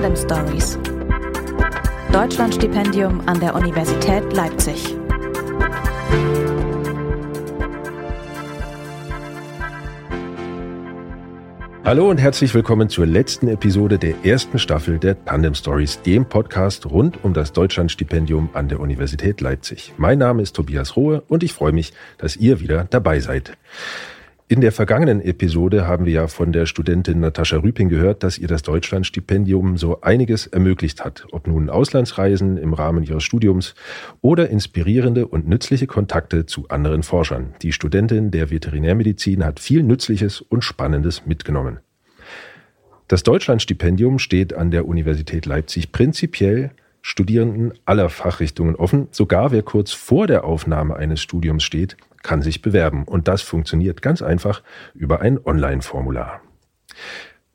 Tandem Stories. Deutschlandstipendium an der Universität Leipzig. Hallo und herzlich willkommen zur letzten Episode der ersten Staffel der Tandem Stories, dem Podcast rund um das Deutschlandstipendium an der Universität Leipzig. Mein Name ist Tobias Rohe und ich freue mich, dass ihr wieder dabei seid. In der vergangenen Episode haben wir ja von der Studentin Natascha Rüping gehört, dass ihr das Deutschlandstipendium so einiges ermöglicht hat, ob nun Auslandsreisen im Rahmen ihres Studiums oder inspirierende und nützliche Kontakte zu anderen Forschern. Die Studentin der Veterinärmedizin hat viel Nützliches und Spannendes mitgenommen. Das Deutschlandstipendium steht an der Universität Leipzig prinzipiell Studierenden aller Fachrichtungen offen. Sogar wer kurz vor der Aufnahme eines Studiums steht, kann sich bewerben. Und das funktioniert ganz einfach über ein Online-Formular.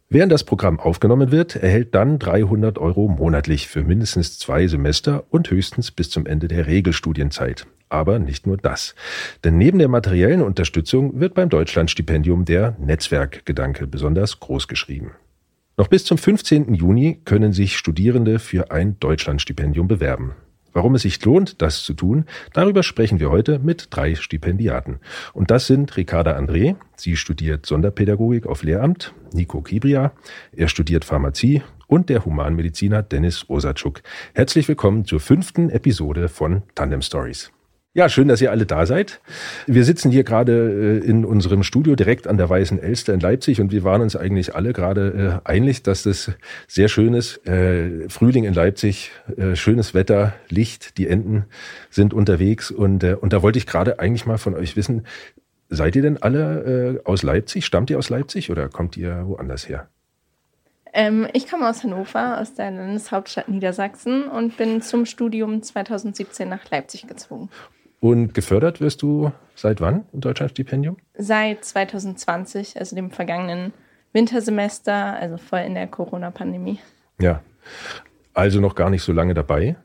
Während das Programm aufgenommen wird, erhält dann 300 Euro monatlich für mindestens zwei Semester und höchstens bis zum Ende der Regelstudienzeit. Aber nicht nur das. Denn neben der materiellen Unterstützung wird beim Deutschlandstipendium der Netzwerkgedanke besonders groß geschrieben. Noch bis zum 15. Juni können sich Studierende für ein Deutschlandstipendium bewerben. Warum es sich lohnt, das zu tun, darüber sprechen wir heute mit drei Stipendiaten. Und das sind Ricarda André, sie studiert Sonderpädagogik auf Lehramt, Nico Kibria, er studiert Pharmazie und der Humanmediziner Dennis Osatschuk. Herzlich willkommen zur fünften Episode von Tandem Stories. Ja, schön, dass ihr alle da seid. Wir sitzen hier gerade äh, in unserem Studio direkt an der Weißen Elster in Leipzig und wir waren uns eigentlich alle gerade äh, einig, dass das sehr schön ist. Äh, Frühling in Leipzig, schönes Wetter, Licht, die Enten sind unterwegs und, und da wollte ich gerade eigentlich mal von euch wissen, seid ihr denn alle aus Leipzig? Stammt ihr aus Leipzig oder kommt ihr woanders her? Ähm, ich komme aus Hannover, aus der Landeshauptstadt Niedersachsen und bin zum Studium 2017 nach Leipzig gezogen. Und gefördert wirst du seit wann im Deutschlandstipendium? Seit 2020, also dem vergangenen Wintersemester, also voll in der Corona-Pandemie. Ja, also noch gar nicht so lange dabei.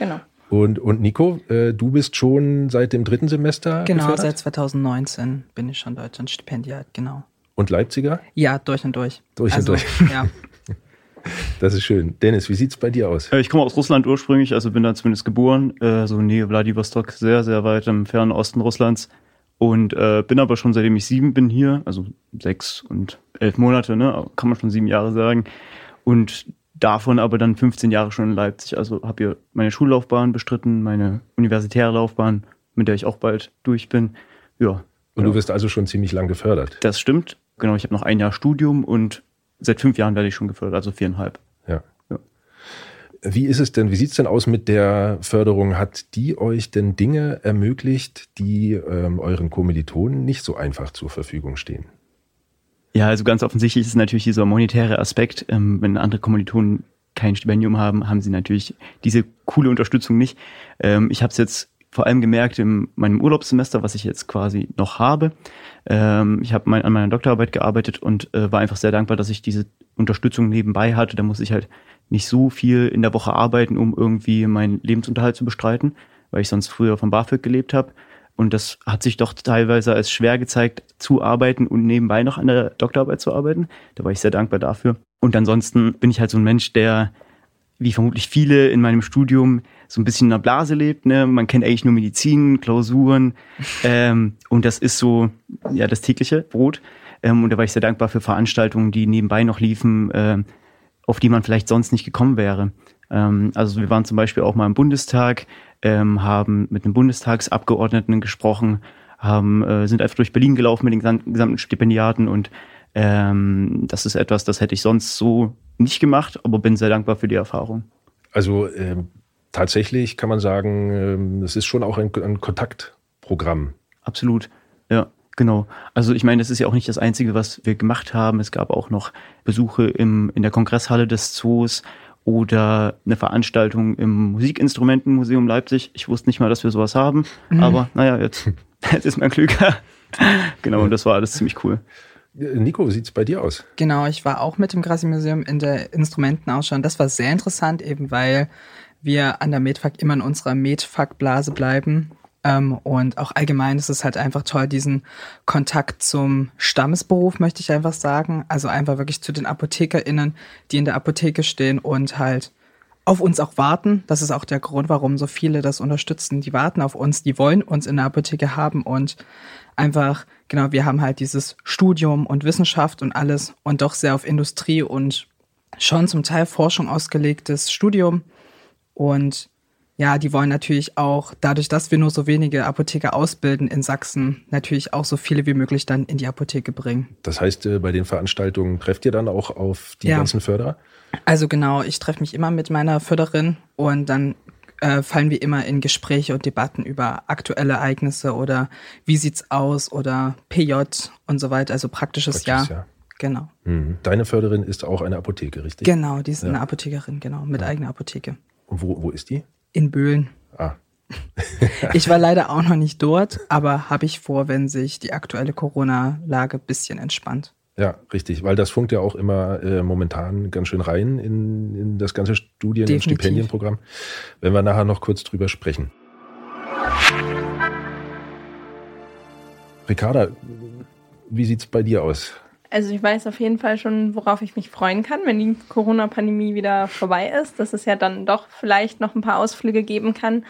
Genau. Und, und Nico, äh, du bist schon seit dem dritten Semester Genau, gefördert? seit 2019 bin ich schon Deutschlandstipendiat, genau. Und Leipziger? Ja, durch und durch. Durch also, und durch. Ja. Das ist schön. Dennis, wie sieht es bei dir aus? Äh, ich komme aus Russland ursprünglich, also bin da zumindest geboren, äh, so Nähe Vladivostok, sehr, sehr weit im fernen Osten Russlands. Und äh, bin aber schon seitdem ich sieben bin hier, also sechs und elf Monate, ne, kann man schon sieben Jahre sagen. Und davon aber dann 15 Jahre schon in Leipzig. Also habe hier meine Schullaufbahn bestritten, meine universitäre Laufbahn, mit der ich auch bald durch bin. Ja. Und genau. du wirst also schon ziemlich lang gefördert. Das stimmt. Genau, ich habe noch ein Jahr Studium und seit fünf Jahren werde ich schon gefördert, also viereinhalb. Ja. ja. Wie ist es denn, wie sieht es denn aus mit der Förderung? Hat die euch denn Dinge ermöglicht, die ähm, euren Kommilitonen nicht so einfach zur Verfügung stehen? Ja, also ganz offensichtlich ist natürlich dieser monetäre Aspekt. Ähm, wenn andere Kommilitonen kein Stipendium haben, haben sie natürlich diese coole Unterstützung nicht. Ähm, ich habe es jetzt vor allem gemerkt in meinem Urlaubssemester, was ich jetzt quasi noch habe. Ähm, ich habe mein, an meiner Doktorarbeit gearbeitet und äh, war einfach sehr dankbar, dass ich diese Unterstützung nebenbei hatte. Da muss ich halt nicht so viel in der Woche arbeiten, um irgendwie meinen Lebensunterhalt zu bestreiten, weil ich sonst früher vom BAföG gelebt habe. Und das hat sich doch teilweise als schwer gezeigt, zu arbeiten und nebenbei noch an der Doktorarbeit zu arbeiten. Da war ich sehr dankbar dafür. Und ansonsten bin ich halt so ein Mensch, der, wie vermutlich viele in meinem Studium, so ein bisschen in der Blase lebt. Ne? Man kennt eigentlich nur Medizin, Klausuren ähm, und das ist so ja das tägliche Brot. Ähm, und da war ich sehr dankbar für Veranstaltungen, die nebenbei noch liefen, äh, auf die man vielleicht sonst nicht gekommen wäre. Ähm, also wir waren zum Beispiel auch mal im Bundestag, ähm, haben mit einem Bundestagsabgeordneten gesprochen, haben, äh, sind einfach durch Berlin gelaufen mit den gesamten Stipendiaten und ähm, das ist etwas, das hätte ich sonst so nicht gemacht, aber bin sehr dankbar für die Erfahrung. Also ähm, tatsächlich kann man sagen, es ist schon auch ein, ein Kontaktprogramm. Absolut, ja. Genau. Also ich meine, das ist ja auch nicht das Einzige, was wir gemacht haben. Es gab auch noch Besuche im, in der Kongresshalle des Zoos oder eine Veranstaltung im Musikinstrumentenmuseum Leipzig. Ich wusste nicht mal, dass wir sowas haben, mhm. aber naja, jetzt, jetzt ist man klüger. genau, und das war alles ziemlich cool. Nico, wie sieht es bei dir aus? Genau, ich war auch mit dem Grassi-Museum in der Instrumentenausstellung. Das war sehr interessant, eben weil wir an der Medfak immer in unserer Medfak-Blase bleiben Ähm, und auch allgemein ist es halt einfach toll, diesen Kontakt zum Stammesberuf, möchte ich einfach sagen. Also einfach wirklich zu den ApothekerInnen, die in der Apotheke stehen und halt auf uns auch warten. Das ist auch der Grund, warum so viele das unterstützen. Die warten auf uns, die wollen uns in der Apotheke haben und einfach, genau, wir haben halt dieses Studium und Wissenschaft und alles und doch sehr auf Industrie und schon zum Teil Forschung ausgelegtes Studium. Und ja, die wollen natürlich auch, dadurch, dass wir nur so wenige Apotheker ausbilden in Sachsen, natürlich auch so viele wie möglich dann in die Apotheke bringen. Das heißt, äh, bei den Veranstaltungen trefft ihr dann auch auf die ja. ganzen Förderer? Also genau, ich treffe mich immer mit meiner Förderin und dann äh, fallen wir immer in Gespräche und Debatten über aktuelle Ereignisse oder wie sieht's aus oder PJ und so weiter, also praktisches, praktisches Jahr. Jahr. Genau. Mhm. Deine Förderin ist auch eine Apotheke, richtig? Genau, die ist ja. eine Apothekerin, genau, mit ja. eigener Apotheke. Und wo, wo ist die? In Böhlen. Ah. ich war leider auch noch nicht dort, aber habe ich vor, wenn sich die aktuelle Corona-Lage ein bisschen entspannt. Ja, richtig, weil das funkt ja auch immer äh, momentan ganz schön rein in, in das ganze Studien- Definitiv. und Stipendienprogramm. Wenn wir nachher noch kurz drüber sprechen. Ricarda, wie sieht es bei dir aus? Also ich weiß auf jeden Fall schon, worauf ich mich freuen kann, wenn die Corona-Pandemie wieder vorbei ist, dass es ja dann doch vielleicht noch ein paar Ausflüge geben kann.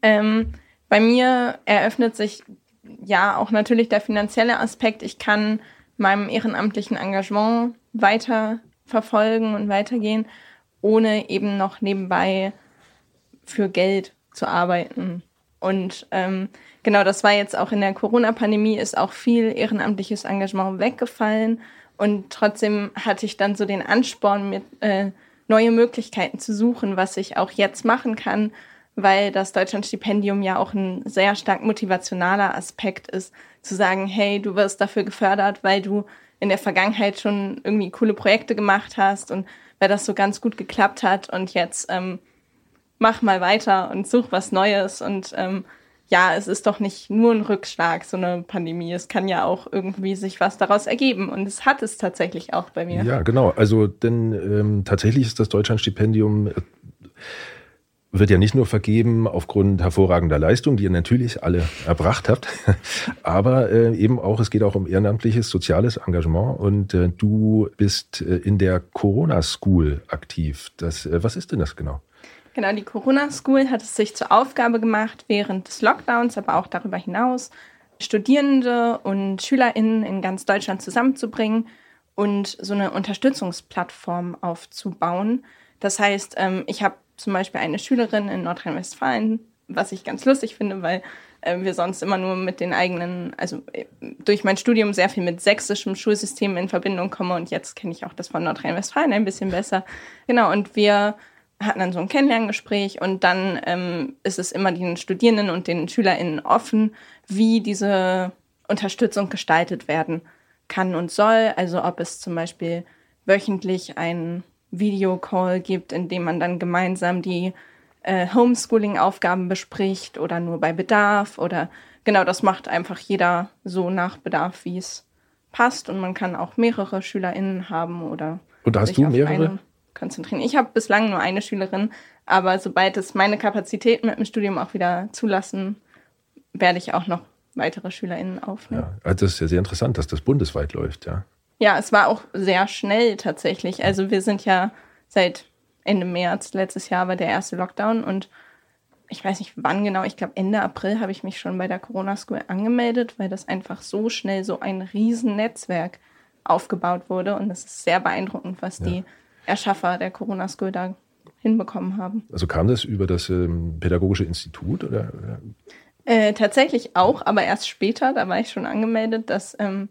Ähm, bei mir eröffnet sich ja auch natürlich der finanzielle Aspekt. Ich kann meinem ehrenamtlichen Engagement weiter verfolgen und weitergehen, ohne eben noch nebenbei für Geld zu arbeiten. Und ähm, genau, das war jetzt auch in der Corona-Pandemie, ist auch viel ehrenamtliches Engagement weggefallen. Und trotzdem hatte ich dann so den Ansporn, mir äh, neue Möglichkeiten zu suchen, was ich auch jetzt machen kann, weil das Deutschlandstipendium ja auch ein sehr stark motivationaler Aspekt ist, zu sagen, hey, du wirst dafür gefördert, weil du in der Vergangenheit schon irgendwie coole Projekte gemacht hast und weil das so ganz gut geklappt hat und jetzt ähm, mach mal weiter und such was Neues und ähm, ja, es ist doch nicht nur ein Rückschlag, so eine Pandemie. Es kann ja auch irgendwie sich was daraus ergeben. Und es hat es tatsächlich auch bei mir. Ja, genau. Also, denn ähm, tatsächlich ist das Deutschlandstipendium äh, wird ja nicht nur vergeben aufgrund hervorragender Leistung, die ihr natürlich alle erbracht habt, aber äh, eben auch, es geht auch um ehrenamtliches, soziales Engagement und äh, du bist äh, in der Corona School aktiv. Das, äh, was ist denn das genau? Genau, die Corona School hat es sich zur Aufgabe gemacht, während des Lockdowns, aber auch darüber hinaus, Studierende und SchülerInnen in ganz Deutschland zusammenzubringen und so eine Unterstützungsplattform aufzubauen. Das heißt, ähm, ich habe zum Beispiel eine Schülerin in Nordrhein-Westfalen, was ich ganz lustig finde, weil äh, wir sonst immer nur mit den eigenen, also äh, durch mein Studium sehr viel mit sächsischem Schulsystem in Verbindung komme und jetzt kenne ich auch das von Nordrhein-Westfalen ein bisschen besser. Genau, und wir hatten dann so ein Kennenlerngespräch und dann ähm, ist es immer den Studierenden und den SchülerInnen offen, wie diese Unterstützung gestaltet werden kann und soll. Also ob es zum Beispiel wöchentlich einen Videocall gibt, in dem man dann gemeinsam die äh, Homeschooling-Aufgaben bespricht oder nur bei Bedarf oder genau, das macht einfach jeder so nach Bedarf, wie es passt und man kann auch mehrere SchülerInnen haben oder. Und hast du mehrere? Konzentrieren. Ich habe bislang nur eine Schülerin, aber sobald es meine Kapazitäten mit dem Studium auch wieder zulassen, werde ich auch noch weitere SchülerInnen aufnehmen. Ja, also das ist ja sehr interessant, dass das bundesweit läuft, ja. Ja, es war auch sehr schnell tatsächlich. Also wir sind ja seit Ende März letztes Jahr war der erste Lockdown und ich weiß nicht wann genau, ich glaube Ende April habe ich mich schon bei der Corona School angemeldet, weil das einfach so schnell so ein Riesennetzwerk aufgebaut wurde und es ist sehr beeindruckend, was ja. die Erschaffer der Corona da hinbekommen haben. Also kam das über das ähm, Pädagogische Institut oder? Äh, tatsächlich auch, aber erst später, da war ich schon angemeldet, das ähm,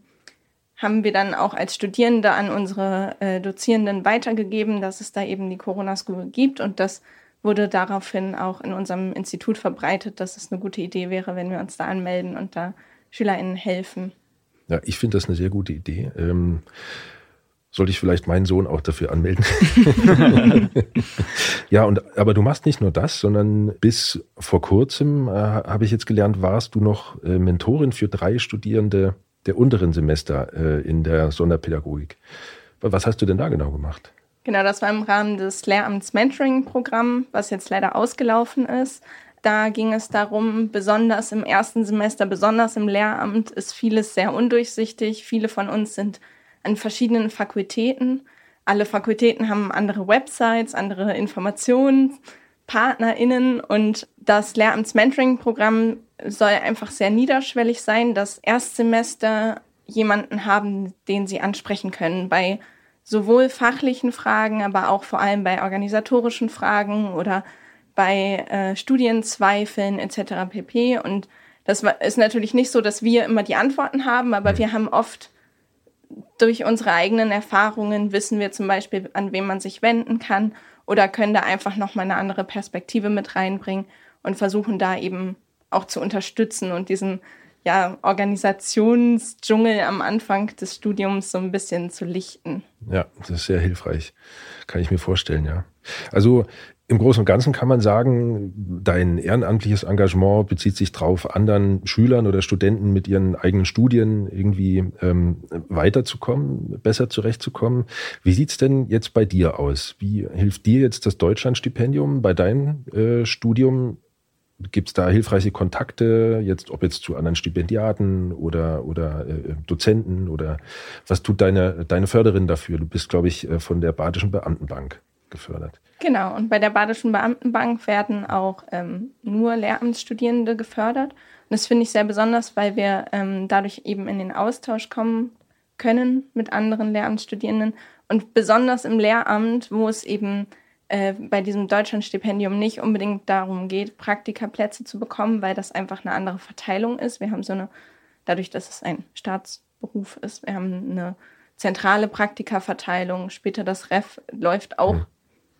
haben wir dann auch als Studierende an unsere äh, Dozierenden weitergegeben, dass es da eben die Corona School gibt und das wurde daraufhin auch in unserem Institut verbreitet, dass es eine gute Idee wäre, wenn wir uns da anmelden und da SchülerInnen helfen. Ja, ich finde das eine sehr gute Idee. Ähm, sollte ich vielleicht meinen Sohn auch dafür anmelden. ja, und aber du machst nicht nur das, sondern bis vor kurzem äh, habe ich jetzt gelernt, warst du noch äh, Mentorin für drei Studierende der unteren Semester äh, in der Sonderpädagogik. Was hast du denn da genau gemacht? Genau, das war im Rahmen des Lehramts Mentoring-Programm, was jetzt leider ausgelaufen ist. Da ging es darum, besonders im ersten Semester, besonders im Lehramt, ist vieles sehr undurchsichtig. Viele von uns sind an verschiedenen Fakultäten. Alle Fakultäten haben andere Websites, andere Informationen, PartnerInnen und das Lehramts-Mentoring-Programm soll einfach sehr niederschwellig sein, dass Erstsemester jemanden haben, den sie ansprechen können bei sowohl fachlichen Fragen, aber auch vor allem bei organisatorischen Fragen oder bei äh, Studienzweifeln etc. pp. Und das ist natürlich nicht so, dass wir immer die Antworten haben, aber wir haben oft durch unsere eigenen Erfahrungen wissen wir zum Beispiel, an wen man sich wenden kann oder können da einfach nochmal eine andere Perspektive mit reinbringen und versuchen da eben auch zu unterstützen und diesen ja, Organisationsdschungel am Anfang des Studiums so ein bisschen zu lichten. Ja, das ist sehr hilfreich. Kann ich mir vorstellen, ja. Also im Großen und Ganzen kann man sagen, dein ehrenamtliches Engagement bezieht sich darauf, anderen Schülern oder Studenten mit ihren eigenen Studien irgendwie ähm, weiterzukommen, besser zurechtzukommen. Wie sieht's denn jetzt bei dir aus? Wie hilft dir jetzt das Deutschlandstipendium bei deinem äh, Studium? Gibt es da hilfreiche Kontakte, jetzt ob jetzt zu anderen Stipendiaten oder, oder äh, Dozenten oder was tut deine, deine Förderin dafür? Du bist, glaube ich, äh, von der Badischen Beamtenbank gefördert. Genau, und bei der Badischen Beamtenbank werden auch ähm, nur Lehramtsstudierende gefördert. Und das finde ich sehr besonders, weil wir ähm, dadurch eben in den Austausch kommen können mit anderen Lehramtsstudierenden. Und besonders im Lehramt, wo es eben äh, bei diesem Deutschlandstipendium nicht unbedingt darum geht, Praktikaplätze zu bekommen, weil das einfach eine andere Verteilung ist. Wir haben so eine, dadurch, dass es ein Staatsberuf ist, wir haben eine zentrale Praktikaverteilung. Später das Ref läuft auch mhm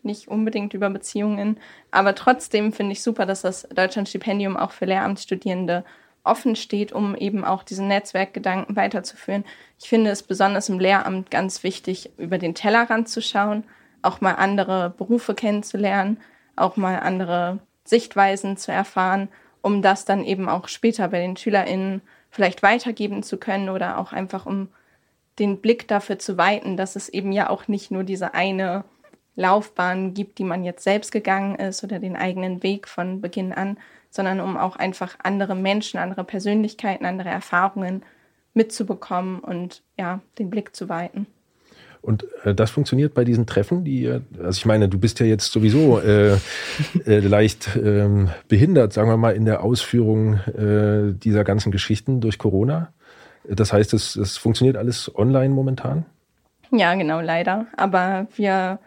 nicht unbedingt über Beziehungen. Aber trotzdem finde ich super, dass das Deutschlandstipendium auch für Lehramtsstudierende offen steht, um eben auch diesen Netzwerkgedanken weiterzuführen. Ich finde es besonders im Lehramt ganz wichtig, über den Tellerrand zu schauen, auch mal andere Berufe kennenzulernen, auch mal andere Sichtweisen zu erfahren, um das dann eben auch später bei den SchülerInnen vielleicht weitergeben zu können oder auch einfach um den Blick dafür zu weiten, dass es eben ja auch nicht nur diese eine Laufbahn gibt, die man jetzt selbst gegangen ist oder den eigenen Weg von Beginn an, sondern um auch einfach andere Menschen, andere Persönlichkeiten, andere Erfahrungen mitzubekommen und ja, den Blick zu weiten. Und äh, das funktioniert bei diesen Treffen, die, also ich meine, du bist ja jetzt sowieso äh, äh, leicht äh, behindert, sagen wir mal, in der Ausführung äh, dieser ganzen Geschichten durch Corona. Das heißt, es, es funktioniert alles online momentan? Ja, genau, leider. Aber wir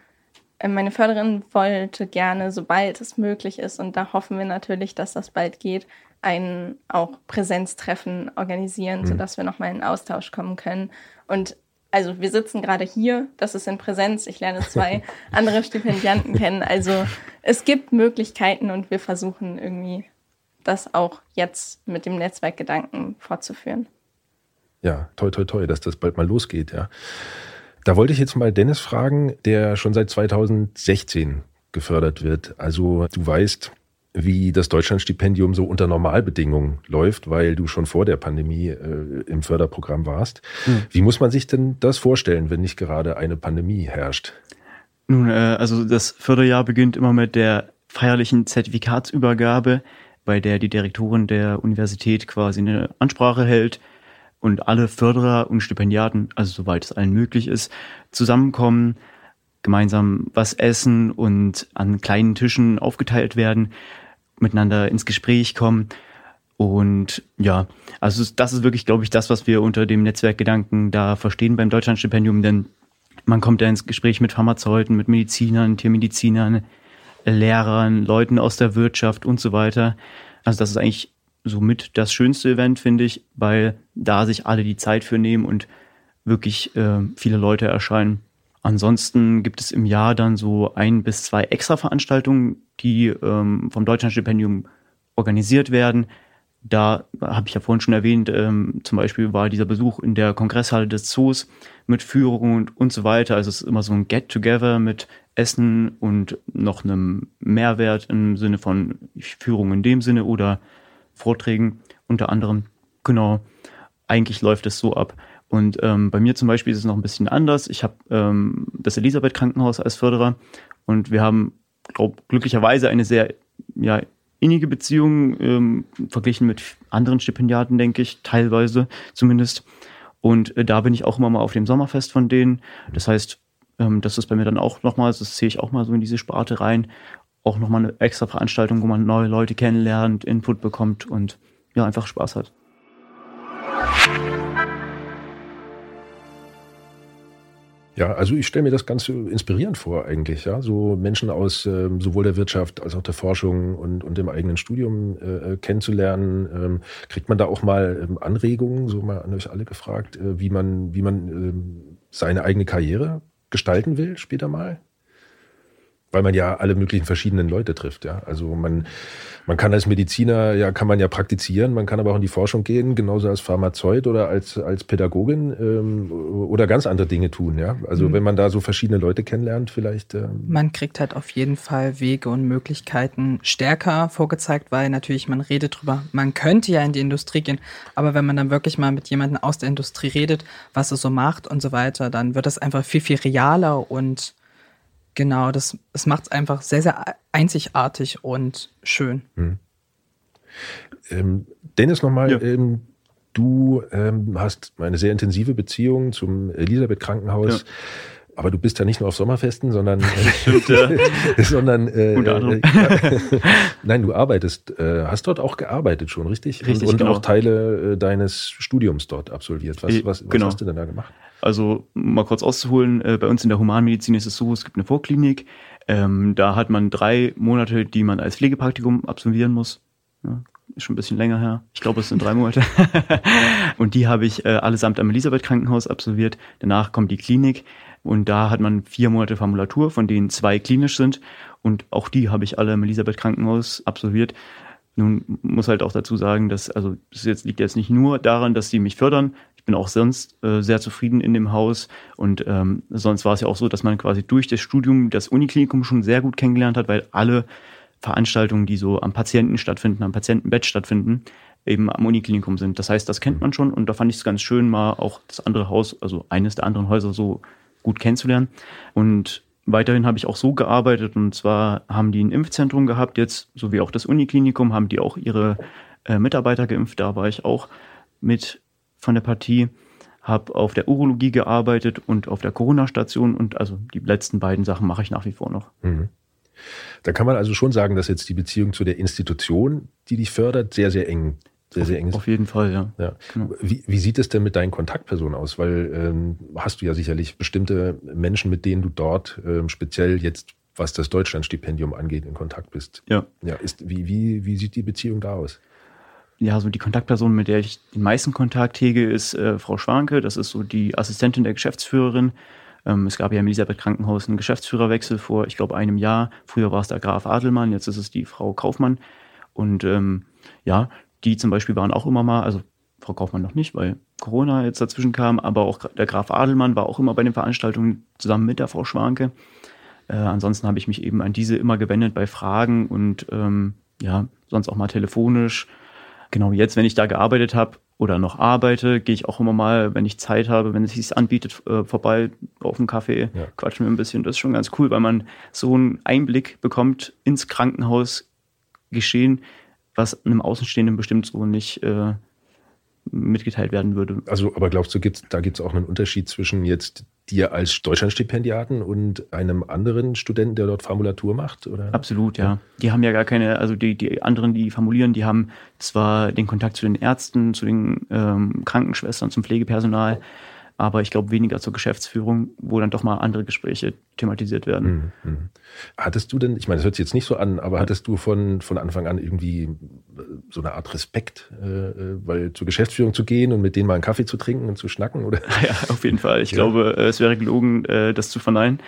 meine Förderin wollte gerne, sobald es möglich ist, und da hoffen wir natürlich, dass das bald geht, ein auch Präsenztreffen organisieren, mhm. sodass wir nochmal in Austausch kommen können. Und also wir sitzen gerade hier, das ist in Präsenz. Ich lerne zwei andere Stipendianten kennen. Also es gibt Möglichkeiten und wir versuchen irgendwie das auch jetzt mit dem Netzwerkgedanken fortzuführen. Ja, toi, toi, toi, dass das bald mal losgeht, ja. Da wollte ich jetzt mal Dennis fragen, der schon seit 2016 gefördert wird. Also du weißt, wie das Deutschlandstipendium so unter Normalbedingungen läuft, weil du schon vor der Pandemie äh, im Förderprogramm warst. Hm. Wie muss man sich denn das vorstellen, wenn nicht gerade eine Pandemie herrscht? Nun, äh, also das Förderjahr beginnt immer mit der feierlichen Zertifikatsübergabe, bei der die Direktorin der Universität quasi eine Ansprache hält, und alle Förderer und Stipendiaten, also soweit es allen möglich ist, zusammenkommen, gemeinsam was essen und an kleinen Tischen aufgeteilt werden, miteinander ins Gespräch kommen. Und ja, also das ist wirklich, glaube ich, das, was wir unter dem Netzwerkgedanken da verstehen beim Deutschlandstipendium, denn man kommt da ins Gespräch mit Pharmazeuten, mit Medizinern, Tiermedizinern, Lehrern, Leuten aus der Wirtschaft und so weiter. Also das ist eigentlich somit das schönste Event, finde ich, weil da sich alle die Zeit für nehmen und wirklich äh, viele Leute erscheinen. Ansonsten gibt es im Jahr dann so ein bis zwei extra Veranstaltungen, die ähm, vom Deutschlandstipendium organisiert werden. Da habe ich ja vorhin schon erwähnt, ähm, zum Beispiel war dieser Besuch in der Kongresshalle des Zoos mit Führung und, und so weiter. Also es ist immer so ein Get-Together mit Essen und noch einem Mehrwert im Sinne von Führung in dem Sinne oder Vorträgen unter anderem. Genau, eigentlich läuft es so ab. Und ähm, bei mir zum Beispiel ist es noch ein bisschen anders. Ich habe ähm, das Elisabeth Krankenhaus als Förderer und wir haben glaub, glücklicherweise eine sehr ja, innige Beziehung, ähm, verglichen mit anderen Stipendiaten, denke ich, teilweise zumindest. Und äh, da bin ich auch immer mal auf dem Sommerfest von denen. Das heißt, ähm, das ist bei mir dann auch nochmal, das zähle ich auch mal so in diese Sparte rein, auch nochmal eine extra Veranstaltung, wo man neue Leute kennenlernt, Input bekommt und ja, einfach Spaß hat. Ja, also ich stelle mir das Ganze inspirierend vor eigentlich, ja. So Menschen aus äh, sowohl der Wirtschaft als auch der Forschung und, und dem eigenen Studium äh, äh, kennenzulernen. Ähm, kriegt man da auch mal ähm, Anregungen, so mal an euch alle gefragt, äh, wie man, wie man ähm, seine eigene Karriere gestalten will später mal? Weil man ja alle möglichen verschiedenen Leute trifft, ja. Also man man kann als Mediziner, ja, kann man ja praktizieren, man kann aber auch in die Forschung gehen, genauso als Pharmazeut oder als, als Pädagogin ähm, oder ganz andere Dinge tun, ja. Also mhm. wenn man da so verschiedene Leute kennenlernt, vielleicht. Ähm man kriegt halt auf jeden Fall Wege und Möglichkeiten stärker vorgezeigt, weil natürlich man redet drüber, man könnte ja in die Industrie gehen, aber wenn man dann wirklich mal mit jemandem aus der Industrie redet, was es so macht und so weiter, dann wird das einfach viel, viel realer und Genau, das, das macht es einfach sehr, sehr einzigartig und schön. Hm. Ähm, Dennis, nochmal, ja. ähm, du ähm, hast eine sehr intensive Beziehung zum Elisabeth Krankenhaus. Ja. Aber du bist ja nicht nur auf Sommerfesten, sondern, Stimmt, ja. sondern äh, äh, nein, du arbeitest, äh, hast dort auch gearbeitet schon, richtig? Richtig, und, und genau. auch Teile äh, deines Studiums dort absolviert. Was, was, was genau. hast du denn da gemacht? Also mal kurz auszuholen, äh, bei uns in der Humanmedizin ist es so, es gibt eine Vorklinik, ähm, da hat man drei Monate, die man als Pflegepraktikum absolvieren muss. Ja, ist schon ein bisschen länger her. Ich glaube, es sind drei Monate. und die habe ich äh, allesamt am Elisabeth Krankenhaus absolviert. Danach kommt die Klinik und da hat man vier Monate Formulatur, von denen zwei klinisch sind. Und auch die habe ich alle im Elisabeth Krankenhaus absolviert. Nun muss halt auch dazu sagen, dass, also das jetzt, liegt jetzt nicht nur daran, dass sie mich fördern bin auch sonst äh, sehr zufrieden in dem Haus. Und ähm, sonst war es ja auch so, dass man quasi durch das Studium das Uniklinikum schon sehr gut kennengelernt hat, weil alle Veranstaltungen, die so am Patienten stattfinden, am Patientenbett stattfinden, eben am Uniklinikum sind. Das heißt, das kennt man schon und da fand ich es ganz schön, mal auch das andere Haus, also eines der anderen Häuser so gut kennenzulernen. Und weiterhin habe ich auch so gearbeitet und zwar haben die ein Impfzentrum gehabt, jetzt, so wie auch das Uniklinikum, haben die auch ihre äh, Mitarbeiter geimpft, da war ich auch mit von der Partie, habe auf der Urologie gearbeitet und auf der Corona-Station und also die letzten beiden Sachen mache ich nach wie vor noch. Mhm. Da kann man also schon sagen, dass jetzt die Beziehung zu der Institution, die dich fördert, sehr, sehr eng sehr, sehr eng ist. Auf jeden Fall, ja. ja. Genau. Wie, wie sieht es denn mit deinen Kontaktpersonen aus? Weil ähm, hast du ja sicherlich bestimmte Menschen, mit denen du dort ähm, speziell jetzt, was das Deutschlandstipendium angeht, in Kontakt bist. Ja. ja ist, wie, wie, wie sieht die Beziehung da aus? ja, so die Kontaktperson, mit der ich den meisten Kontakt hege, ist äh, Frau Schwanke. Das ist so die Assistentin der Geschäftsführerin. Ähm, es gab ja im Elisabeth Krankenhaus einen Geschäftsführerwechsel vor, ich glaube, einem Jahr. Früher war es der Graf Adelmann, jetzt ist es die Frau Kaufmann. Und ähm, ja, die zum Beispiel waren auch immer mal, also Frau Kaufmann noch nicht, weil Corona jetzt dazwischen kam, aber auch der Graf Adelmann war auch immer bei den Veranstaltungen zusammen mit der Frau Schwanke. Äh, ansonsten habe ich mich eben an diese immer gewendet bei Fragen und ähm, ja, sonst auch mal telefonisch genau jetzt, wenn ich da gearbeitet habe oder noch arbeite, gehe ich auch immer mal, wenn ich Zeit habe, wenn es sich anbietet, äh, vorbei auf einen Kaffee, ja. quatschen wir ein bisschen. Das ist schon ganz cool, weil man so einen Einblick bekommt ins Krankenhaus geschehen, was einem Außenstehenden bestimmt so nicht äh, mitgeteilt werden würde. Also, aber glaubst du, gibt's, da gibt es auch einen Unterschied zwischen jetzt dir als Deutschlandstipendiaten und einem anderen Studenten, der dort Formulatur macht? Oder? Absolut, ja. Die haben ja gar keine, also die, die anderen, die formulieren, die haben zwar den Kontakt zu den Ärzten, zu den ähm, Krankenschwestern, zum Pflegepersonal, aber ich glaube weniger zur Geschäftsführung, wo dann doch mal andere Gespräche thematisiert werden. Mhm, mhm. Hattest du denn, ich meine, das hört sich jetzt nicht so an, aber hattest du von, von Anfang an irgendwie äh, so eine Art Respekt, äh, äh, weil zur Geschäftsführung zu gehen und mit denen mal einen Kaffee zu trinken und zu schnacken? Oder? Ja, auf jeden Fall. Ich ja. glaube, äh, es wäre gelogen, das zu verneinen.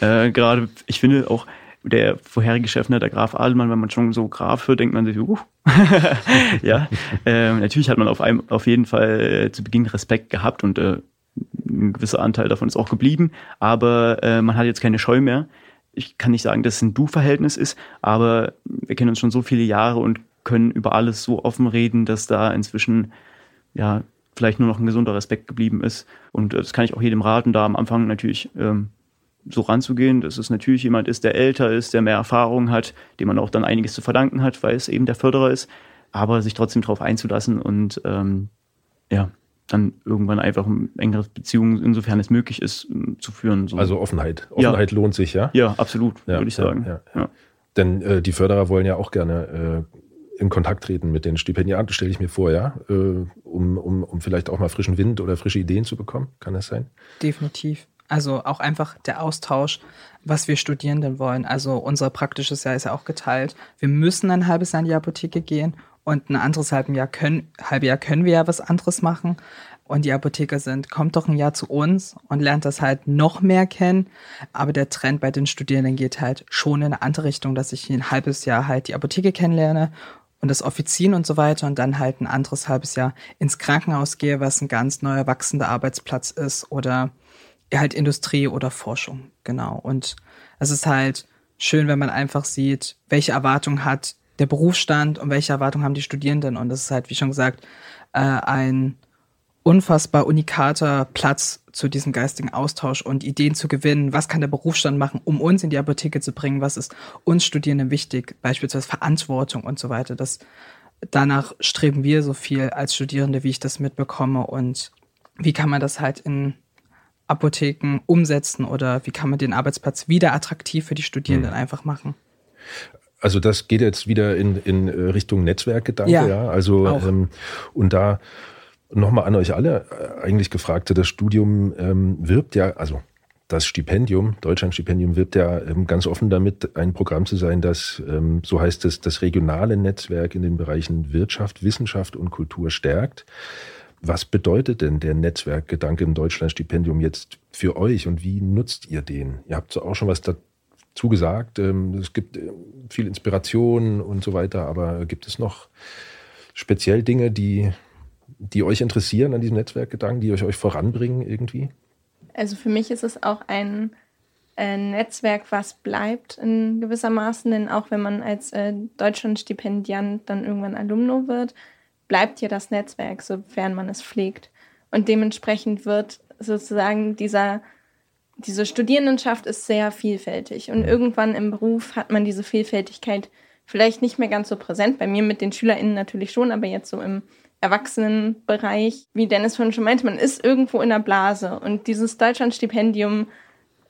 Äh, gerade, ich finde auch, der vorherige Chef, ne, der Graf Adelmann, wenn man schon so Graf hört, denkt man sich, uh. ja, ähm, natürlich hat man auf, einem, auf jeden Fall äh, zu Beginn Respekt gehabt und äh, ein gewisser Anteil davon ist auch geblieben, aber äh, man hat jetzt keine Scheu mehr. Ich kann nicht sagen, dass es ein Du-Verhältnis ist, aber wir kennen uns schon so viele Jahre und können über alles so offen reden, dass da inzwischen ja vielleicht nur noch ein gesunder Respekt geblieben ist. Und das kann ich auch jedem raten, da am Anfang natürlich ähm, so ranzugehen, dass es natürlich jemand ist, der älter ist, der mehr Erfahrung hat, dem man auch dann einiges zu verdanken hat, weil es eben der Förderer ist, aber sich trotzdem darauf einzulassen und ähm, ja, dann irgendwann einfach engere Beziehungen, insofern es möglich ist, zu führen. So. Also Offenheit. Offenheit ja. lohnt sich, ja? Ja, absolut, ja, würde ich sagen. Ja, Denn äh, die Förderer wollen ja auch gerne äh, in Kontakt treten mit den Stipendiaten, stelle ich mir vor, ja, äh, um, um, um vielleicht auch mal frischen Wind oder frische Ideen zu bekommen. Kann das sein? Definitiv. Also auch einfach der Austausch, was wir Studierenden wollen. Also unser praktisches Jahr ist ja auch geteilt. Wir müssen ein halbes Jahr in die Apotheke gehen und ein anderes halbes Jahr können, halbe Jahr können wir ja was anderes machen. Und die Apotheker sind, kommt doch ein Jahr zu uns und lernt das halt noch mehr kennen. Aber der Trend bei den Studierenden geht halt schon in eine andere Richtung, dass ich ein halbes Jahr halt die Apotheke kennenlerne und das Offizien und so weiter und dann halt ein anderes halbes Jahr ins Krankenhaus gehe, was ein ganz neuer wachsender Arbeitsplatz ist oder halt Industrie oder Forschung. Genau. Und es ist halt schön, wenn man einfach sieht, welche Erwartungen hat der Berufsstand und welche Erwartungen haben die Studierenden. Und das ist halt, wie schon gesagt, äh, ein unfassbar unikater Platz zu diesem geistigen Austausch und Ideen zu gewinnen. Was kann der Berufsstand machen, um uns in die Apotheke zu bringen? Was ist uns Studierenden wichtig? Beispielsweise Verantwortung und so weiter. Das, danach streben wir so viel als Studierende, wie ich das mitbekomme. Und wie kann man das halt in Apotheken umsetzen oder wie kann man den Arbeitsplatz wieder attraktiv für die Studierenden mhm. einfach machen? Also das geht jetzt wieder in, in Richtung Netzwerkgedanke, ja. ja. Also ähm, und da nochmal an euch alle äh, eigentlich gefragt, das Studium ähm, wirbt ja, also das Stipendium, Deutschlandstipendium wirbt ja ähm, ganz offen damit, ein Programm zu sein, das, ähm, so heißt es, das regionale Netzwerk in den Bereichen Wirtschaft, Wissenschaft und Kultur stärkt. Was bedeutet denn der Netzwerkgedanke im Deutschlandstipendium jetzt für euch und wie nutzt ihr den? Ihr habt so auch schon was dazu gesagt. Ähm, es gibt äh, viel Inspiration und so weiter, aber gibt es noch speziell Dinge, die die euch interessieren an diesem Netzwerkgedanken, die euch, euch voranbringen irgendwie? Also für mich ist es auch ein äh, Netzwerk, was bleibt in gewissermaßen, denn auch wenn man als äh, Deutschlandstipendiant dann irgendwann Alumno wird, bleibt ja das Netzwerk, sofern man es pflegt. Und dementsprechend wird sozusagen dieser, diese Studierendenschaft ist sehr vielfältig. Und irgendwann im Beruf hat man diese Vielfältigkeit vielleicht nicht mehr ganz so präsent. Bei mir mit den SchülerInnen natürlich schon, aber jetzt so im Erwachsenenbereich, wie Dennis vorhin schon meinte, man ist irgendwo in der Blase und dieses Deutschlandstipendium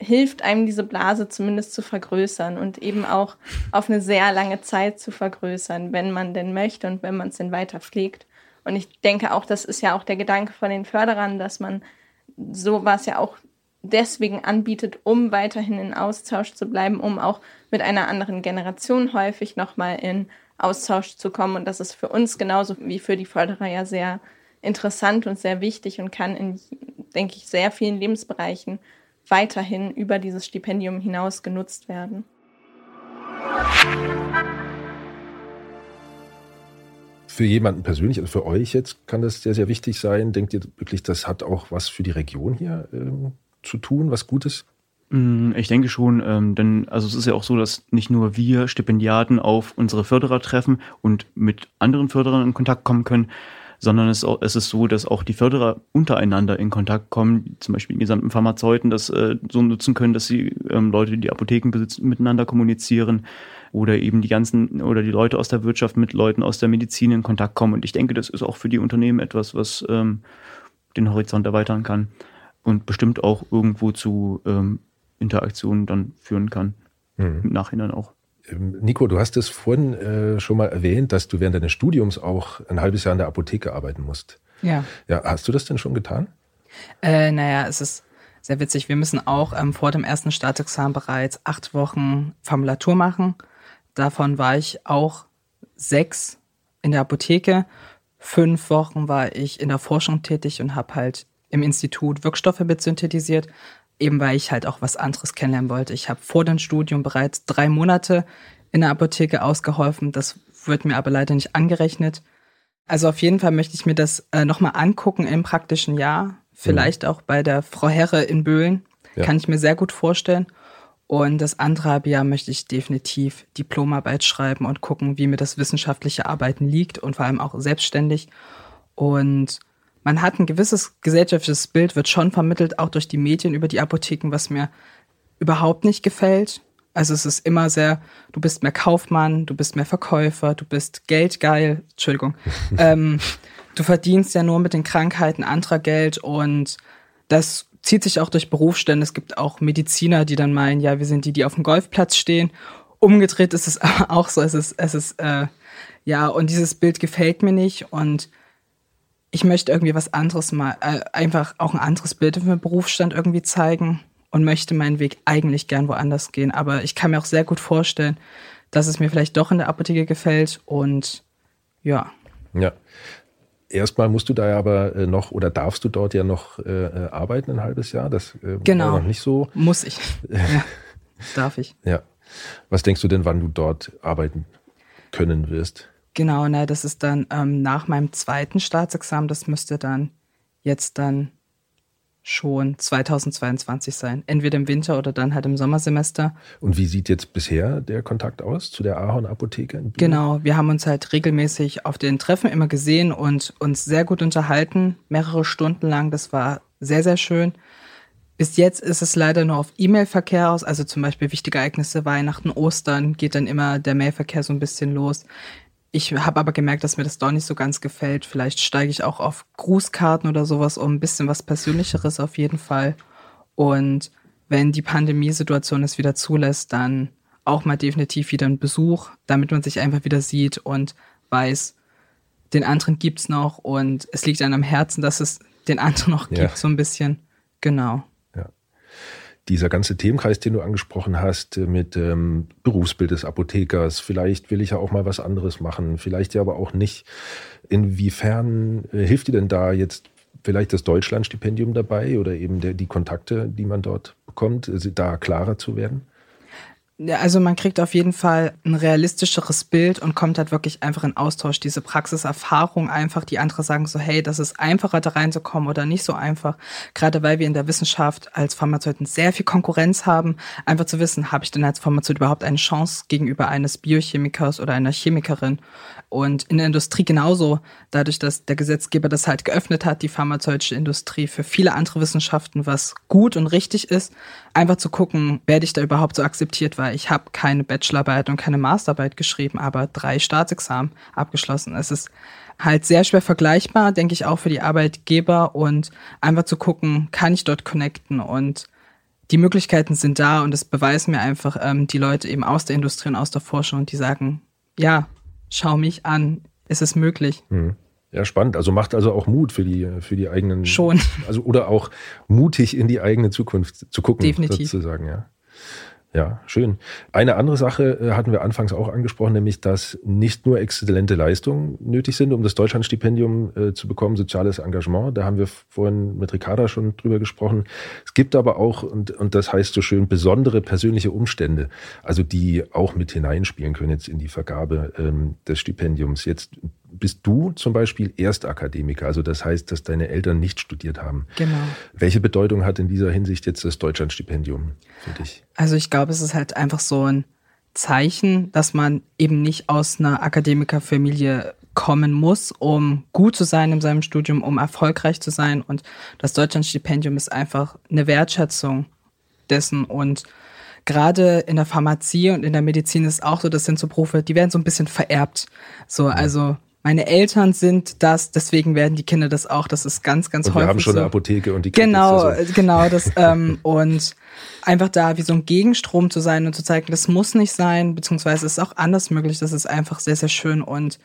hilft einem, diese Blase zumindest zu vergrößern und eben auch auf eine sehr lange Zeit zu vergrößern, wenn man denn möchte und wenn man es denn weiter pflegt. Und ich denke auch, das ist ja auch der Gedanke von den Förderern, dass man sowas ja auch deswegen anbietet, um weiterhin in Austausch zu bleiben, um auch mit einer anderen Generation häufig nochmal in Austausch zu kommen. Und das ist für uns genauso wie für die Förderer ja sehr interessant und sehr wichtig und kann in, denke ich, sehr vielen Lebensbereichen weiterhin über dieses Stipendium hinaus genutzt werden. Für jemanden persönlich, also für euch jetzt, kann das sehr, sehr wichtig sein. Denkt ihr wirklich, das hat auch was für die Region hier ähm, zu tun, was Gutes? Mm, ich denke schon, ähm, denn also es ist ja auch so, dass nicht nur wir Stipendiaten auf unsere Förderer treffen und mit anderen Förderern in Kontakt kommen können, sondern es, es ist so, dass auch die Förderer untereinander in Kontakt kommen, zum Beispiel die gesamten Pharmazeuten das äh, so nutzen können, dass sie ähm, Leute, die Apotheken besitzen, miteinander kommunizieren oder eben die ganzen oder die Leute aus der Wirtschaft mit Leuten aus der Medizin in Kontakt kommen. Und ich denke, das ist auch für die Unternehmen etwas, was ähm, den Horizont erweitern kann und bestimmt auch irgendwo zu ähm, Interaktionen dann führen kann. Mhm. Im Nachhinein auch. Ähm, Nico, du hast es vorhin äh, schon mal erwähnt, dass du während deines Studiums auch ein halbes Jahr in der Apotheke arbeiten musst. Ja. Ja, hast du das denn schon getan? Äh, naja, es ist sehr witzig. Wir müssen auch ähm, vor dem ersten Staatsexamen bereits acht Wochen Formulatur machen. Davon war ich auch sechs in der Apotheke. Fünf Wochen war ich in der Forschung tätig und habe halt im Institut Wirkstoffe mit synthetisiert eben weil ich halt auch was anderes kennenlernen wollte. Ich habe vor dem Studium bereits drei Monate in der Apotheke ausgeholfen. Das wird mir aber leider nicht angerechnet. Also auf jeden Fall möchte ich mir das äh, nochmal angucken im praktischen Jahr. Vielleicht mhm. auch bei der Frau Herre in Böhlen. Ja. Kann ich mir sehr gut vorstellen. Und das andere Jahr möchte ich definitiv Diplomarbeit schreiben und gucken, wie mir das wissenschaftliche Arbeiten liegt und vor allem auch selbstständig. Und man hat ein gewisses gesellschaftliches Bild, wird schon vermittelt, auch durch die Medien über die Apotheken, was mir überhaupt nicht gefällt. Also es ist immer sehr, du bist mehr Kaufmann, du bist mehr Verkäufer, du bist geldgeil, Entschuldigung. ähm, du verdienst ja nur mit den Krankheiten anderer Geld und das zieht sich auch durch Berufsstände. Es gibt auch Mediziner, die dann meinen, ja, wir sind die, die auf dem Golfplatz stehen. Umgedreht ist es aber auch so, es ist, es ist, äh, ja, und dieses Bild gefällt mir nicht und ich möchte irgendwie was anderes mal, äh, einfach auch ein anderes Bild für den Berufsstand irgendwie zeigen und möchte meinen Weg eigentlich gern woanders gehen. Aber ich kann mir auch sehr gut vorstellen, dass es mir vielleicht doch in der Apotheke gefällt und ja. Ja. Erstmal musst du da ja aber äh, noch oder darfst du dort ja noch äh, äh arbeiten ein halbes Jahr. Das äh, genau. war noch nicht so. Muss ich. ja. Darf ich. Ja. Was denkst du denn, wann du dort arbeiten können wirst? Genau, na, das ist dann ähm, nach meinem zweiten Staatsexamen. Das müsste dann jetzt dann schon 2022 sein. Entweder im Winter oder dann halt im Sommersemester. Und wie sieht jetzt bisher der Kontakt aus zu der Ahorn Apotheke? Genau, wir haben uns halt regelmäßig auf den Treffen immer gesehen und uns sehr gut unterhalten, mehrere Stunden lang. Das war sehr, sehr schön. Bis jetzt ist es leider nur auf E-Mail-Verkehr aus, also zum Beispiel wichtige Ereignisse, Weihnachten, Ostern, geht dann immer der Mailverkehr so ein bisschen los. Ich habe aber gemerkt, dass mir das doch nicht so ganz gefällt. Vielleicht steige ich auch auf Grußkarten oder sowas um, ein bisschen was Persönlicheres auf jeden Fall. Und wenn die Pandemiesituation es wieder zulässt, dann auch mal definitiv wieder ein Besuch, damit man sich einfach wieder sieht und weiß, den anderen gibt's noch und es liegt einem am Herzen, dass es den anderen noch gibt, ja. so ein bisschen. Genau dieser ganze Themenkreis, den du angesprochen hast, äh, mit ähm, Berufsbild des Apothekers, vielleicht will ich ja auch mal was anderes machen, vielleicht ja aber auch nicht. Inwiefern äh, hilft dir denn da jetzt vielleicht das Deutschlandstipendium dabei oder eben der, die Kontakte, die man dort bekommt, äh, da klarer zu werden? Also man kriegt auf jeden Fall ein realistischeres Bild und kommt halt wirklich einfach in Austausch. Diese Praxiserfahrung einfach, die andere sagen so, hey, das ist einfacher da reinzukommen oder nicht so einfach. Gerade weil wir in der Wissenschaft als Pharmazeuten sehr viel Konkurrenz haben, einfach zu wissen, habe ich denn als Pharmazeut überhaupt eine Chance gegenüber eines Biochemikers oder einer Chemikerin? Und in der Industrie genauso, dadurch, dass der Gesetzgeber das halt geöffnet hat, die pharmazeutische Industrie für viele andere Wissenschaften, was gut und richtig ist, einfach zu gucken, werde ich da überhaupt so akzeptiert, weil ich habe keine Bachelorarbeit und keine Masterarbeit geschrieben, aber drei Staatsexamen abgeschlossen. Es ist halt sehr schwer vergleichbar, denke ich auch für die Arbeitgeber und einfach zu gucken, kann ich dort connecten und die Möglichkeiten sind da und es beweisen mir einfach ähm, die Leute eben aus der Industrie und aus der Forschung, die sagen, ja, schau mich an, es ist möglich. Mhm. Ja, spannend. Also macht also auch Mut für die, für die eigenen. Schon. Also oder auch mutig in die eigene Zukunft zu gucken, Definitiv. sozusagen, ja. Ja, schön. Eine andere Sache äh, hatten wir anfangs auch angesprochen, nämlich, dass nicht nur exzellente Leistungen nötig sind, um das Deutschlandstipendium äh, zu bekommen, soziales Engagement. Da haben wir vorhin mit Ricarda schon drüber gesprochen. Es gibt aber auch, und, und das heißt so schön, besondere persönliche Umstände, also die auch mit hineinspielen können jetzt in die Vergabe ähm, des Stipendiums. Jetzt bist du zum Beispiel Erstakademiker, also das heißt, dass deine Eltern nicht studiert haben. Genau. Welche Bedeutung hat in dieser Hinsicht jetzt das Deutschlandstipendium für dich? Also ich glaube, es ist halt einfach so ein Zeichen, dass man eben nicht aus einer Akademikerfamilie kommen muss, um gut zu sein in seinem Studium, um erfolgreich zu sein. Und das Deutschlandstipendium ist einfach eine Wertschätzung dessen und gerade in der Pharmazie und in der Medizin ist auch so, das sind so Berufe, die werden so ein bisschen vererbt. So, also meine Eltern sind das, deswegen werden die Kinder das auch. Das ist ganz, ganz und häufig. Wir haben schon so. eine Apotheke und die Genau, so. genau das. ähm, und einfach da wie so ein Gegenstrom zu sein und zu zeigen, das muss nicht sein, beziehungsweise ist auch anders möglich. Das ist einfach sehr, sehr schön und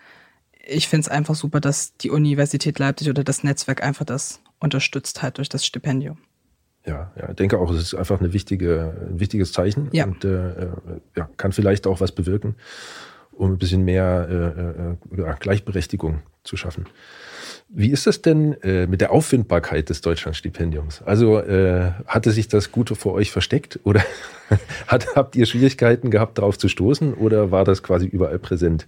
ich finde es einfach super, dass die Universität Leipzig oder das Netzwerk einfach das unterstützt hat durch das Stipendium. Ja, ja, ich denke auch, es ist einfach eine wichtige, ein wichtiges Zeichen ja. und äh, ja, kann vielleicht auch was bewirken um ein bisschen mehr äh, äh, Gleichberechtigung zu schaffen. Wie ist das denn äh, mit der Auffindbarkeit des Deutschlandstipendiums? Also äh, hatte sich das Gute vor euch versteckt oder hat, habt ihr Schwierigkeiten gehabt, darauf zu stoßen oder war das quasi überall präsent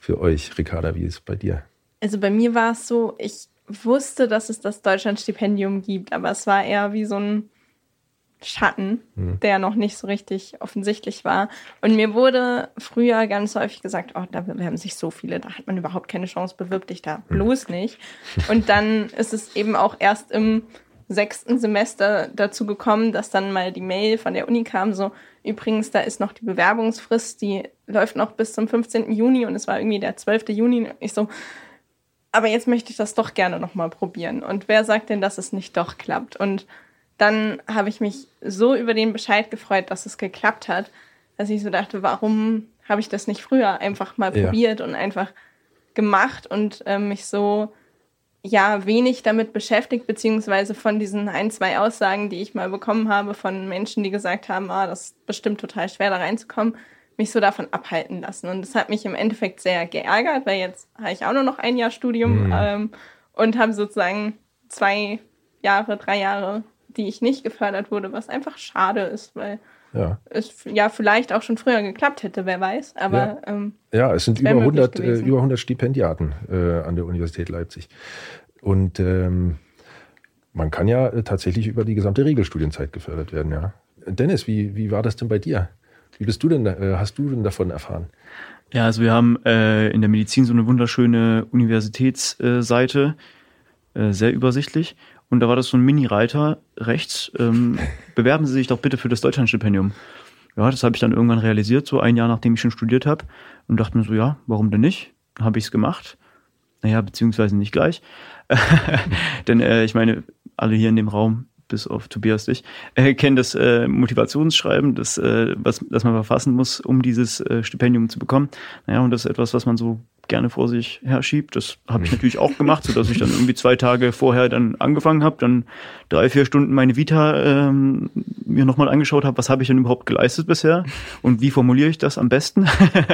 für euch? Ricarda, wie ist es bei dir? Also bei mir war es so, ich wusste, dass es das Deutschlandstipendium gibt, aber es war eher wie so ein Schatten, mhm. der noch nicht so richtig offensichtlich war. Und mir wurde früher ganz häufig gesagt, oh, da bewerben sich so viele, da hat man überhaupt keine Chance, bewirb dich da mhm. bloß nicht. Und dann ist es eben auch erst im sechsten Semester dazu gekommen, dass dann mal die Mail von der Uni kam, so übrigens, da ist noch die Bewerbungsfrist, die läuft noch bis zum 15. Juni und es war irgendwie der 12. Juni. Ich so, aber jetzt möchte ich das doch gerne nochmal probieren. Und wer sagt denn, dass es nicht doch klappt? Und dann habe ich mich so über den Bescheid gefreut, dass es geklappt hat, dass ich so dachte, warum habe ich das nicht früher einfach mal ja. probiert und einfach gemacht und äh, mich so ja wenig damit beschäftigt, beziehungsweise von diesen ein, zwei Aussagen, die ich mal bekommen habe von Menschen, die gesagt haben, ah, das ist bestimmt total schwer da reinzukommen, mich so davon abhalten lassen. Und das hat mich im Endeffekt sehr geärgert, weil jetzt habe ich auch nur noch ein Jahr Studium mhm. ähm, und habe sozusagen zwei Jahre, drei Jahre, die ich nicht gefördert wurde, was einfach schade ist, weil ja. es ja vielleicht auch schon früher geklappt hätte, wer weiß. Aber ja, ähm, ja es sind über 100, äh, über 100 Stipendiaten äh, an der Universität Leipzig. Und ähm, man kann ja äh, tatsächlich über die gesamte Regelstudienzeit gefördert werden, ja. Dennis, wie, wie war das denn bei dir? Wie bist du denn, äh, hast du denn davon erfahren? Ja, also wir haben äh, in der Medizin so eine wunderschöne Universitätsseite, äh, sehr übersichtlich. Und da war das so ein Mini-Reiter rechts. Ähm, bewerben Sie sich doch bitte für das Deutschlandstipendium. Ja, das habe ich dann irgendwann realisiert, so ein Jahr nachdem ich schon studiert habe. Und dachte mir so, ja, warum denn nicht? Habe ich es gemacht. Naja, beziehungsweise nicht gleich. Denn äh, ich meine, alle hier in dem Raum bis auf Tobias dich, äh, kennen das äh, Motivationsschreiben, das, äh, was, das man verfassen muss, um dieses äh, Stipendium zu bekommen. Naja, und das ist etwas, was man so gerne vor sich herschiebt. Das habe ich natürlich auch gemacht, so dass ich dann irgendwie zwei Tage vorher dann angefangen habe, dann drei, vier Stunden meine Vita ähm, mir nochmal angeschaut habe, was habe ich denn überhaupt geleistet bisher und wie formuliere ich das am besten.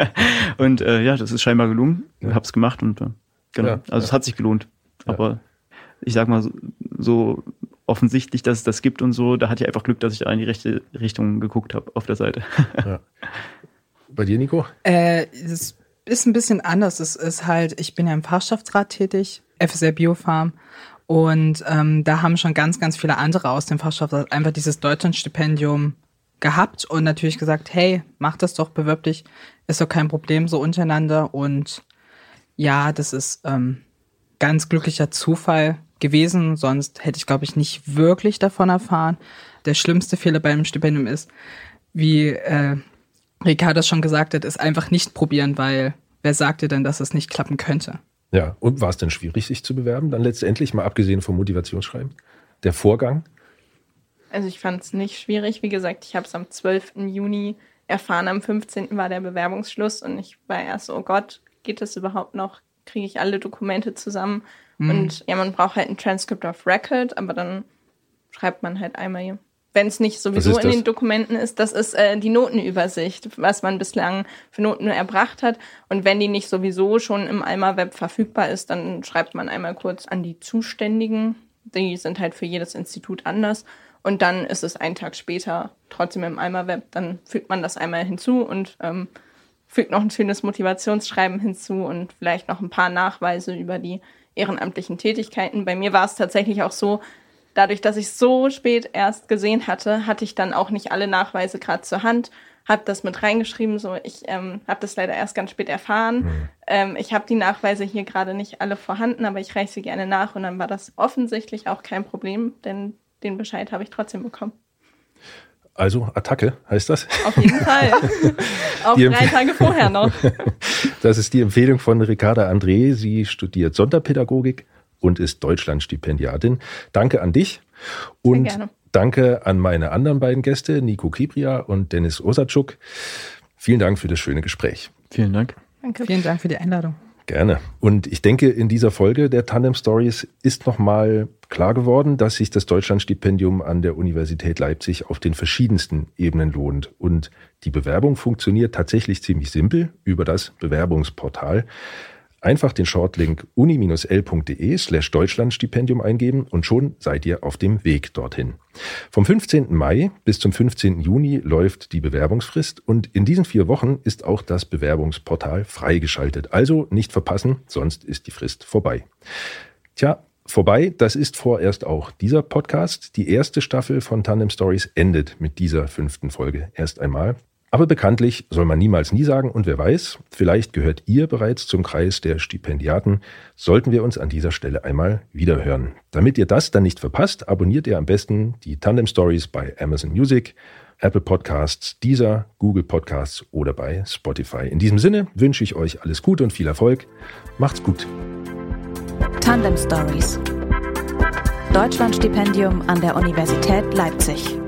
und äh, ja, das ist scheinbar gelungen. Ich habe es gemacht und äh, genau. Ja, also ja. es hat sich gelohnt. Aber ich sag mal so, so offensichtlich, dass es das gibt und so. Da hatte ich einfach Glück, dass ich da in die rechte Richtung geguckt habe auf der Seite. Ja. Bei dir, Nico? Äh, es ist ein bisschen anders. Es ist halt, ich bin ja im Fachschaftsrat tätig, FSR Biofarm. Und ähm, da haben schon ganz, ganz viele andere aus dem Fachschaftsrat einfach dieses Deutschlandstipendium gehabt und natürlich gesagt, hey, mach das doch, bewirb dich, ist doch kein Problem so untereinander. Und ja, das ist ähm, ganz glücklicher Zufall, gewesen, sonst hätte ich, glaube ich, nicht wirklich davon erfahren. Der schlimmste Fehler beim Stipendium ist, wie äh, Ricardo schon gesagt hat, ist einfach nicht probieren, weil wer sagt dir denn, dass es nicht klappen könnte? Ja, und war es denn schwierig, sich zu bewerben? Dann letztendlich, mal abgesehen vom Motivationsschreiben, der Vorgang? Also ich fand es nicht schwierig. Wie gesagt, ich habe es am 12. Juni erfahren, am 15. war der Bewerbungsschluss und ich war erst so, oh Gott, geht das überhaupt noch? Kriege ich alle Dokumente zusammen? Mhm. Und ja, man braucht halt ein Transcript of Record, aber dann schreibt man halt einmal, wenn es nicht sowieso in den Dokumenten ist, das ist äh, die Notenübersicht, was man bislang für Noten erbracht hat. Und wenn die nicht sowieso schon im Alma Web verfügbar ist, dann schreibt man einmal kurz an die Zuständigen. Die sind halt für jedes Institut anders. Und dann ist es einen Tag später trotzdem im Alma Web. Dann fügt man das einmal hinzu und ähm, fügt noch ein schönes Motivationsschreiben hinzu und vielleicht noch ein paar Nachweise über die ehrenamtlichen Tätigkeiten. Bei mir war es tatsächlich auch so, dadurch, dass ich so spät erst gesehen hatte, hatte ich dann auch nicht alle Nachweise gerade zur Hand, habe das mit reingeschrieben. So, ich ähm, habe das leider erst ganz spät erfahren. Mhm. Ähm, ich habe die Nachweise hier gerade nicht alle vorhanden, aber ich reiche sie gerne nach und dann war das offensichtlich auch kein Problem, denn den Bescheid habe ich trotzdem bekommen. Also Attacke heißt das? Auf jeden Fall. Auch drei Tage vorher noch. Das ist die Empfehlung von Ricarda André. Sie studiert Sonderpädagogik und ist Deutschlandstipendiatin. Danke an dich und danke an meine anderen beiden Gäste, Nico Kibria und Dennis Osatschuk. Vielen Dank für das schöne Gespräch. Vielen Dank. Danke. Vielen Dank für die Einladung. Gerne. Und ich denke, in dieser Folge der Tandem Stories ist nochmal klar geworden, dass sich das Deutschlandstipendium an der Universität Leipzig auf den verschiedensten Ebenen lohnt. Und die Bewerbung funktioniert tatsächlich ziemlich simpel über das Bewerbungsportal. Einfach den Shortlink uni-l.de slash Deutschlandstipendium eingeben und schon seid ihr auf dem Weg dorthin. Vom 15. Mai bis zum 15. Juni läuft die Bewerbungsfrist und in diesen vier Wochen ist auch das Bewerbungsportal freigeschaltet. Also nicht verpassen, sonst ist die Frist vorbei. Tja, vorbei, das ist vorerst auch dieser Podcast. Die erste Staffel von Tandem Stories endet mit dieser fünften Folge erst einmal. Aber bekanntlich soll man niemals nie sagen und wer weiß, vielleicht gehört ihr bereits zum Kreis der Stipendiaten, sollten wir uns an dieser Stelle einmal wiederhören. Damit ihr das dann nicht verpasst, abonniert ihr am besten die Tandem Stories bei Amazon Music, Apple Podcasts, Deezer, Google Podcasts oder bei Spotify. In diesem Sinne wünsche ich euch alles Gute und viel Erfolg. Macht's gut. Tandem Stories. Deutschlandstipendium an der Universität Leipzig.